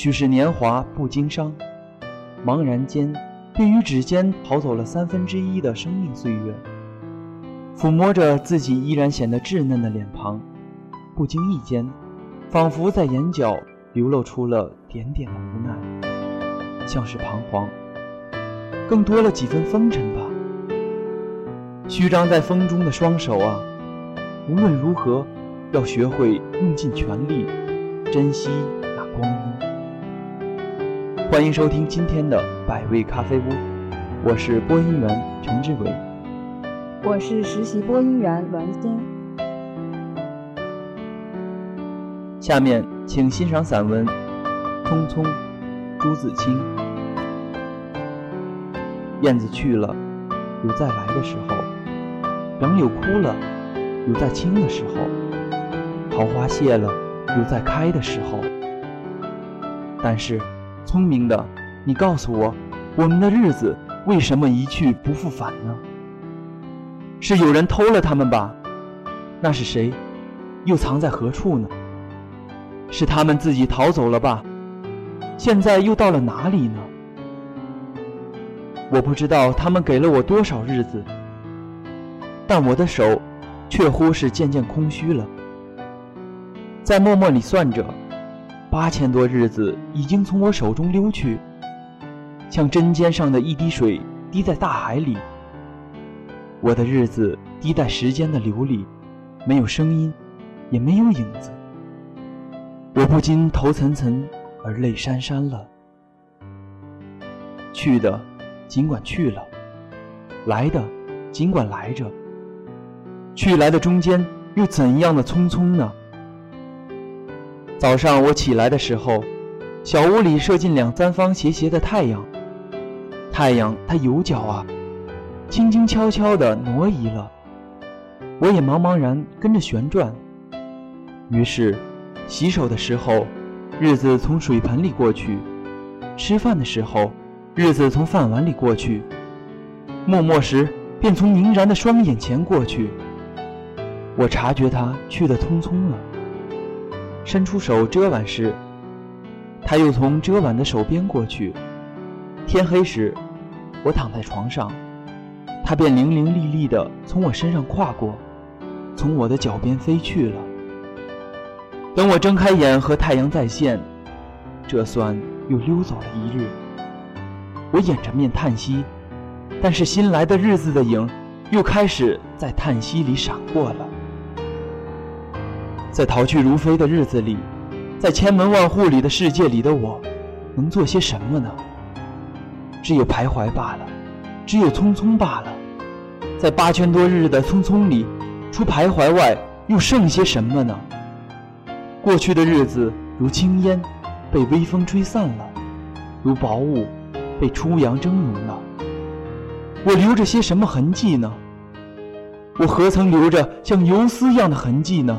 许是年华不经伤，茫然间，便于指尖逃走了三分之一的生命岁月。抚摸着自己依然显得稚嫩的脸庞，不经意间，仿佛在眼角流露出了点点的无奈，像是彷徨，更多了几分风尘吧。虚张在风中的双手啊，无论如何，要学会用尽全力，珍惜那光阴。欢迎收听今天的百味咖啡屋，我是播音员陈志伟，我是实习播音员栾星。下面请欣赏散文《匆匆》，朱自清。燕子去了，有再来的时候。杨柳枯了，有再青的时候；桃花谢了，有再开的时候。但是，聪明的，你告诉我，我们的日子为什么一去不复返呢？是有人偷了他们吧？那是谁？又藏在何处呢？是他们自己逃走了吧？现在又到了哪里呢？我不知道他们给了我多少日子。但我的手，却乎是渐渐空虚了。在默默里算着，八千多日子已经从我手中溜去，像针尖上的一滴水滴在大海里。我的日子滴在时间的流里，没有声音，也没有影子。我不禁头涔涔而泪潸潸了。去的，尽管去了；来的，尽管来着。去来的中间又怎样的匆匆呢？早上我起来的时候，小屋里射进两三方斜斜的太阳。太阳它有脚啊，轻轻悄悄地挪移了，我也茫茫然跟着旋转。于是，洗手的时候，日子从水盆里过去；吃饭的时候，日子从饭碗里过去；默默时，便从凝然的双眼前过去。我察觉他去得匆匆了，伸出手遮挽时，他又从遮挽的手边过去。天黑时，我躺在床上，他便伶伶俐俐地从我身上跨过，从我的脚边飞去了。等我睁开眼和太阳再现，这算又溜走了一日。我掩着面叹息，但是新来的日子的影，又开始在叹息里闪过了。在逃去如飞的日子里，在千门万户里的世界里的我，能做些什么呢？只有徘徊罢了，只有匆匆罢了。在八千多日的匆匆里，除徘徊外，又剩些什么呢？过去的日子如轻烟，被微风吹散了；如薄雾，被初阳蒸融了。我留着些什么痕迹呢？我何曾留着像游丝一样的痕迹呢？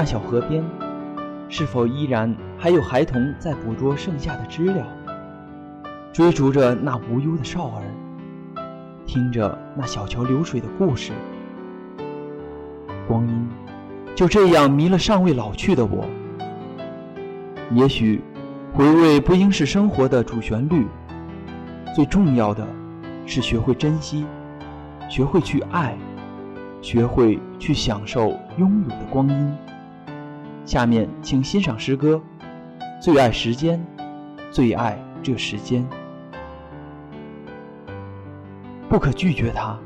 那小河边，是否依然还有孩童在捕捉剩下的知了，追逐着那无忧的少儿，听着那小桥流水的故事？光阴就这样迷了尚未老去的我。也许，回味不应是生活的主旋律，最重要的是学会珍惜，学会去爱，学会去享受拥有的光阴。下面请欣赏诗歌《最爱时间，最爱这时间》。不可拒绝他，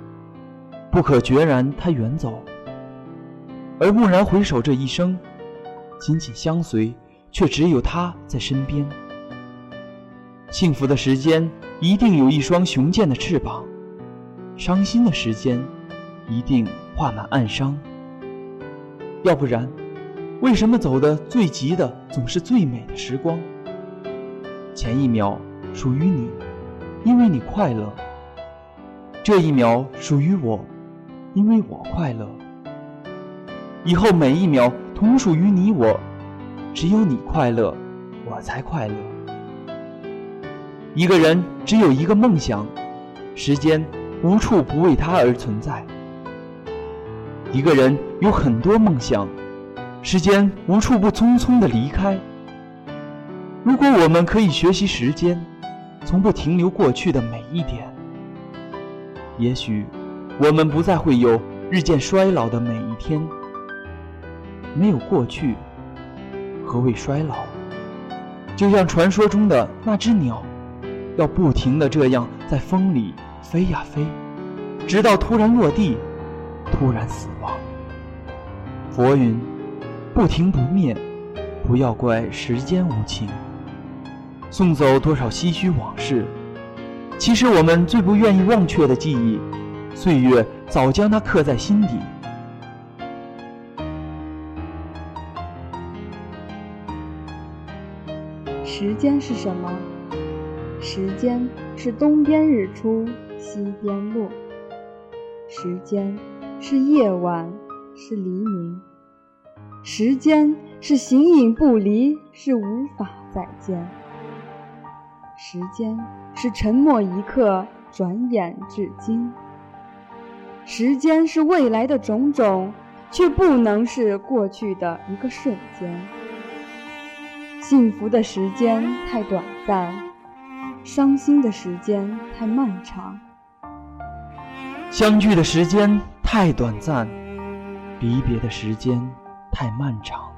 不可决然他远走，而蓦然回首，这一生，紧紧相随，却只有他在身边。幸福的时间一定有一双雄健的翅膀，伤心的时间一定画满暗伤。要不然，为什么走的最急的总是最美的时光？前一秒属于你，因为你快乐。这一秒属于我，因为我快乐。以后每一秒同属于你我，只有你快乐，我才快乐。一个人只有一个梦想，时间无处不为他而存在。一个人有很多梦想，时间无处不匆匆的离开。如果我们可以学习时间，从不停留过去的每一点。也许，我们不再会有日渐衰老的每一天。没有过去，何谓衰老？就像传说中的那只鸟，要不停的这样在风里飞呀飞，直到突然落地，突然死亡。佛云：不停不灭，不要怪时间无情。送走多少唏嘘往事。其实我们最不愿意忘却的记忆，岁月早将它刻在心底。时间是什么？时间是东边日出西边落。时间是夜晚是黎明。时间是形影不离是无法再见。时间是沉默一刻，转眼至今。时间是未来的种种，却不能是过去的一个瞬间。幸福的时间太短暂，伤心的时间太漫长。相聚的时间太短暂，离别的时间太漫长。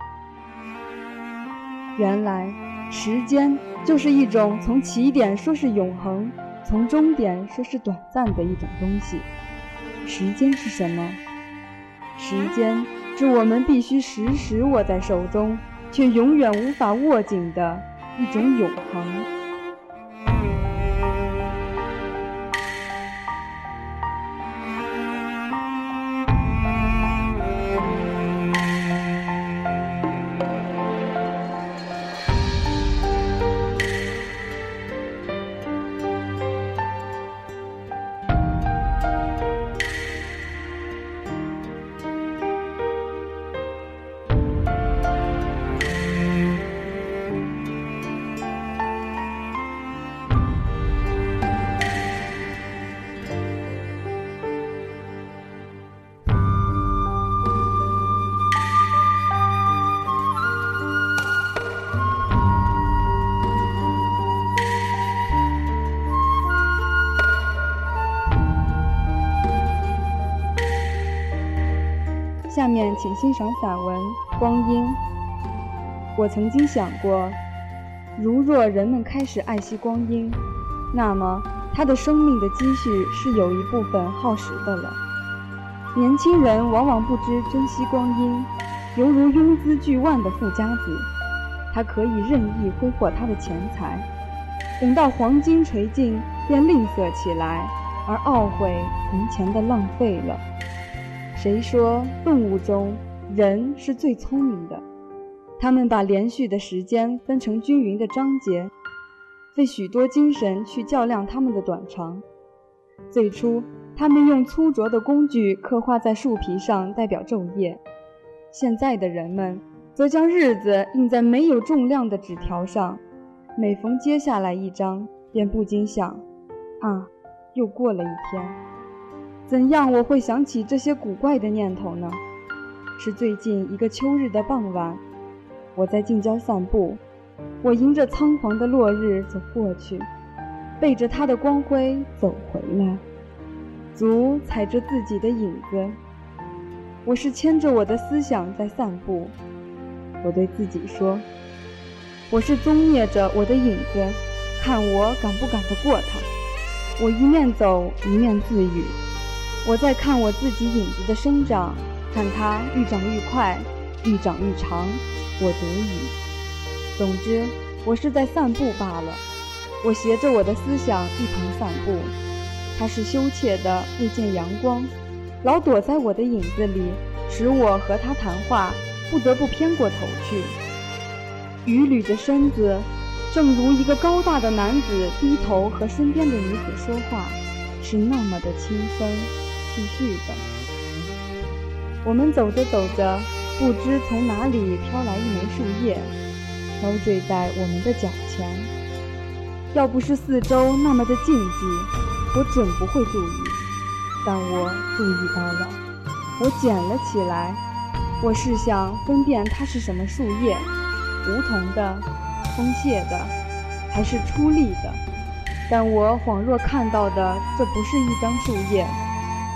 原来。时间就是一种从起点说是永恒，从终点说是短暂的一种东西。时间是什么？时间是我们必须时时握在手中，却永远无法握紧的一种永恒。欣赏散文《光阴》。我曾经想过，如若人们开始爱惜光阴，那么他的生命的积蓄是有一部分耗时的了。年轻人往往不知珍惜光阴，犹如拥资巨万的富家子，他可以任意挥霍他的钱财，等到黄金垂尽，便吝啬起来，而懊悔从前的浪费了。谁说动物中人是最聪明的？他们把连续的时间分成均匀的章节，费许多精神去较量它们的短长。最初，他们用粗拙的工具刻画在树皮上，代表昼夜；现在的人们则将日子印在没有重量的纸条上，每逢接下来一张，便不禁想：啊，又过了一天。怎样我会想起这些古怪的念头呢？是最近一个秋日的傍晚，我在近郊散步，我迎着仓皇的落日走过去，背着它的光辉走回来，足踩着自己的影子。我是牵着我的思想在散步，我对自己说：“我是踪灭着我的影子，看我赶不赶得过它。”我一面走一面自语：“我在看我自己影子的生长，看它愈长愈快，愈长愈长。”我得语。总之，我是在散步罢了。我携着我的思想一同散步，它是羞怯的，未见阳光，老躲在我的影子里，使我和他谈话不得不偏过头去。雨捋着身子。正如一个高大的男子低头和身边的女子说话，是那么的轻声细絮的。我们走着走着，不知从哪里飘来一枚树叶，飘坠在我们的脚前。要不是四周那么的静寂，我准不会注意。但我注意到了，我捡了起来。我试想分辨它是什么树叶，梧桐的。松懈的，还是出力的？但我恍若看到的，这不是一张树叶，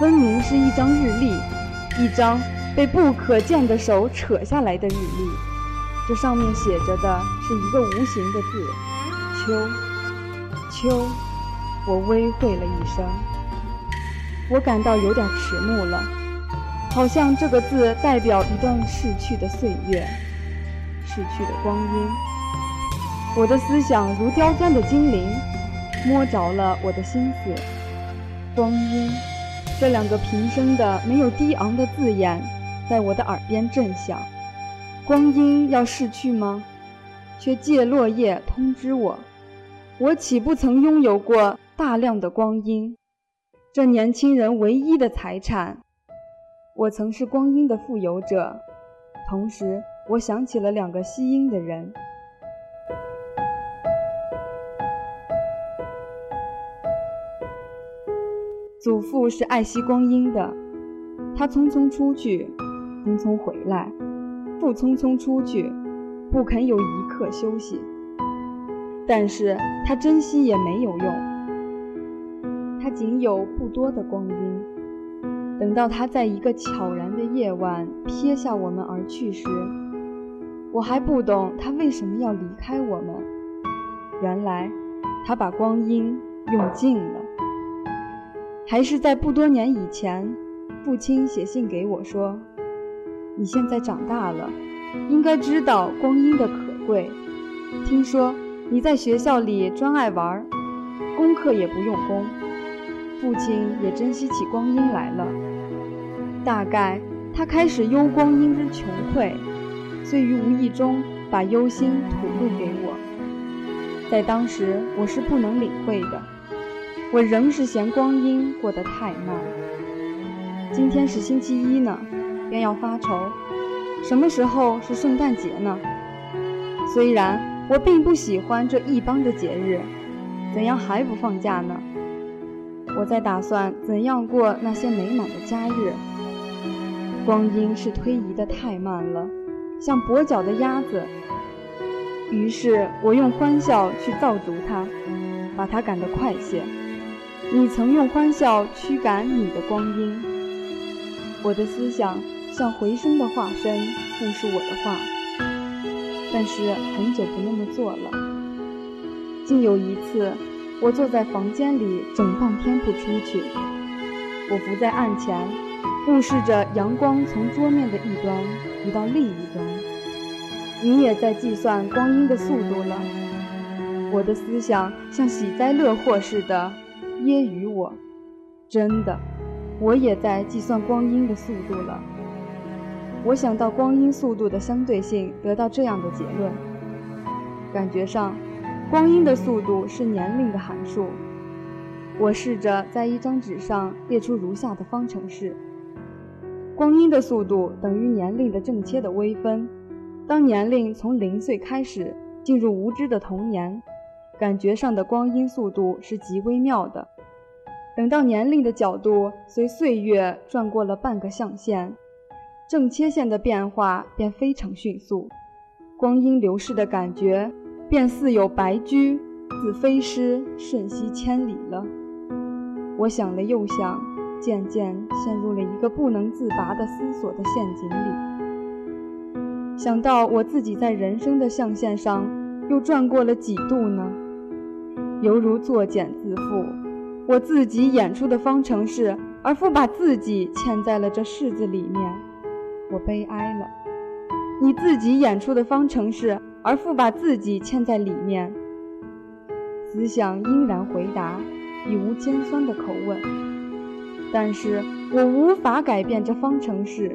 分明是一张日历，一张被不可见的手扯下来的日历。这上面写着的是一个无形的字“秋”。秋，我微会了一声，我感到有点迟暮了，好像这个字代表一段逝去的岁月，逝去的光阴。我的思想如刁钻的精灵，摸着了我的心思。光阴，这两个平声的、没有低昂的字眼，在我的耳边震响。光阴要逝去吗？却借落叶通知我，我岂不曾拥有过大量的光阴？这年轻人唯一的财产，我曾是光阴的富有者。同时，我想起了两个吸阴的人。祖父是爱惜光阴的，他匆匆出去，匆匆回来，不匆匆出去，不肯有一刻休息。但是他珍惜也没有用，他仅有不多的光阴。等到他在一个悄然的夜晚撇下我们而去时，我还不懂他为什么要离开我们。原来，他把光阴用尽了。还是在不多年以前，父亲写信给我说：“你现在长大了，应该知道光阴的可贵。听说你在学校里专爱玩，功课也不用功。父亲也珍惜起光阴来了。大概他开始忧光阴之穷匮，遂于无意中把忧心吐露给我。在当时，我是不能领会的。”我仍是嫌光阴过得太慢。今天是星期一呢，便要发愁，什么时候是圣诞节呢？虽然我并不喜欢这一邦的节日，怎样还不放假呢？我在打算怎样过那些美满的佳日。光阴是推移的太慢了，像跛脚的鸭子。于是我用欢笑去造足它，把它赶得快些。你曾用欢笑驱赶你的光阴，我的思想像回声的化身，复述我的话。但是很久不那么做了。竟有一次，我坐在房间里整半天不出去。我伏在案前，目视着阳光从桌面的一端移到另一端。你也在计算光阴的速度了。我的思想像喜灾乐祸似的。揶揄我，真的，我也在计算光阴的速度了。我想到光阴速度的相对性，得到这样的结论：感觉上，光阴的速度是年龄的函数。我试着在一张纸上列出如下的方程式：光阴的速度等于年龄的正切的微分。当年龄从零岁开始进入无知的童年。感觉上的光阴速度是极微妙的，等到年龄的角度随岁月转过了半个象限，正切线的变化便非常迅速，光阴流逝的感觉便似有白驹自飞失瞬息千里了。我想了又想，渐渐陷入了一个不能自拔的思索的陷阱里。想到我自己在人生的象限上又转过了几度呢？犹如作茧自缚，我自己演出的方程式，而复把自己嵌在了这式子里面，我悲哀了。你自己演出的方程式，而复把自己嵌在里面。思想应然回答，已无尖酸的口吻。但是我无法改变这方程式，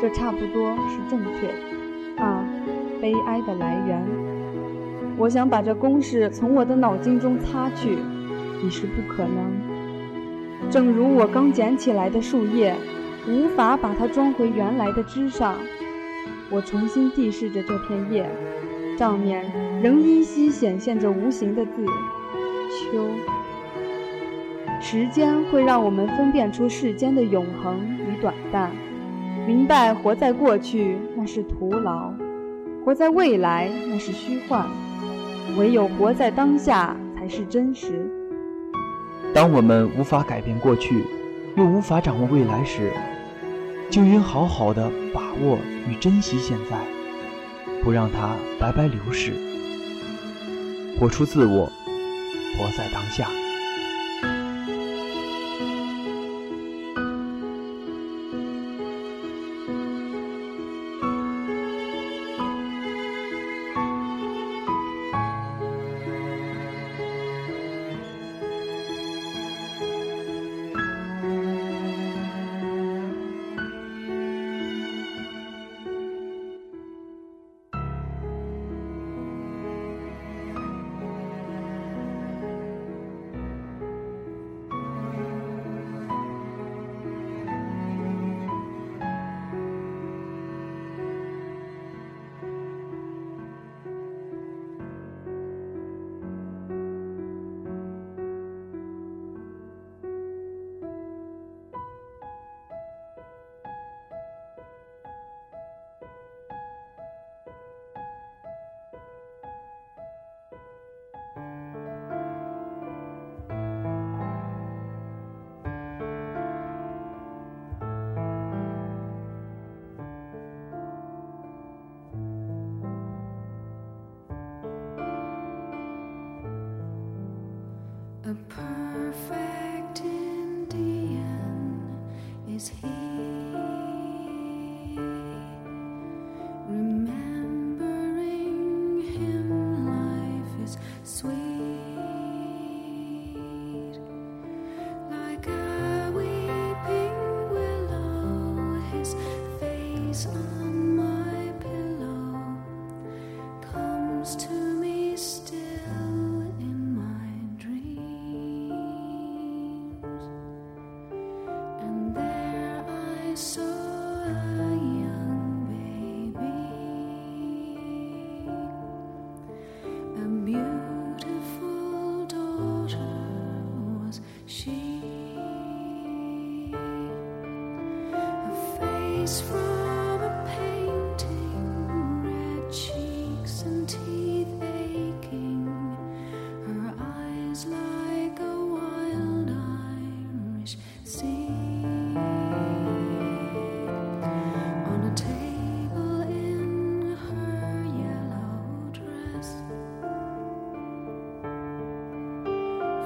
这差不多是正确的。啊，悲哀的来源！我想把这公式从我的脑筋中擦去，已是不可能。正如我刚捡起来的树叶，无法把它装回原来的枝上。我重新地视着这片叶。上面仍依稀显现着无形的字“秋”。时间会让我们分辨出世间的永恒与短暂，明白活在过去那是徒劳，活在未来那是虚幻，唯有活在当下才是真实。当我们无法改变过去，又无法掌握未来时，就应好好的把握与珍惜现在。不让它白白流逝，活出自我，活在当下。the perfect so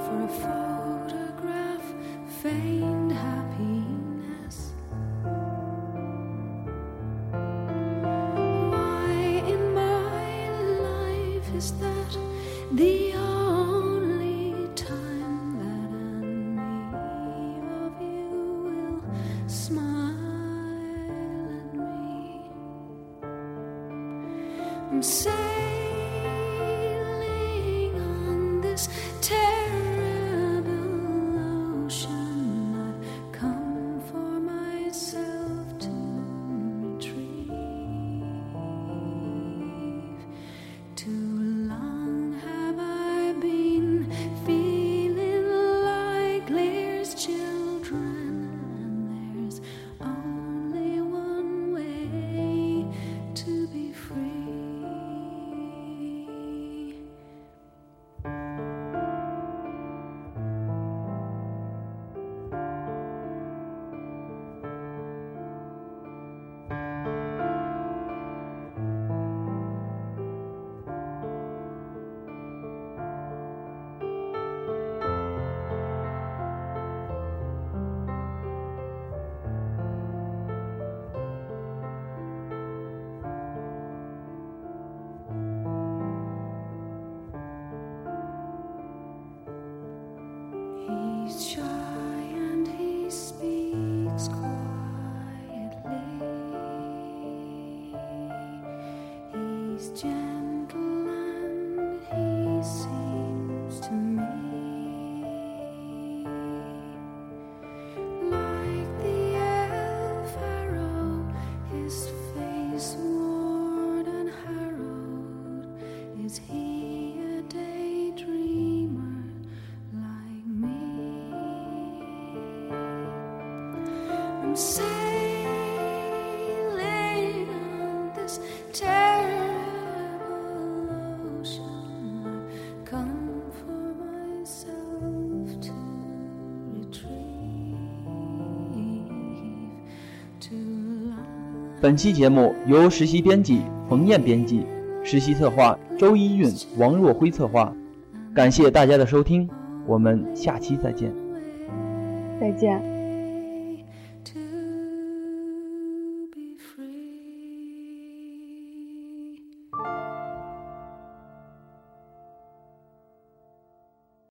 for a photograph, feigned happiness. 本期节目由实习编辑冯燕编辑，实习策划周一韵、王若辉策划。感谢大家的收听，我们下期再见。再见。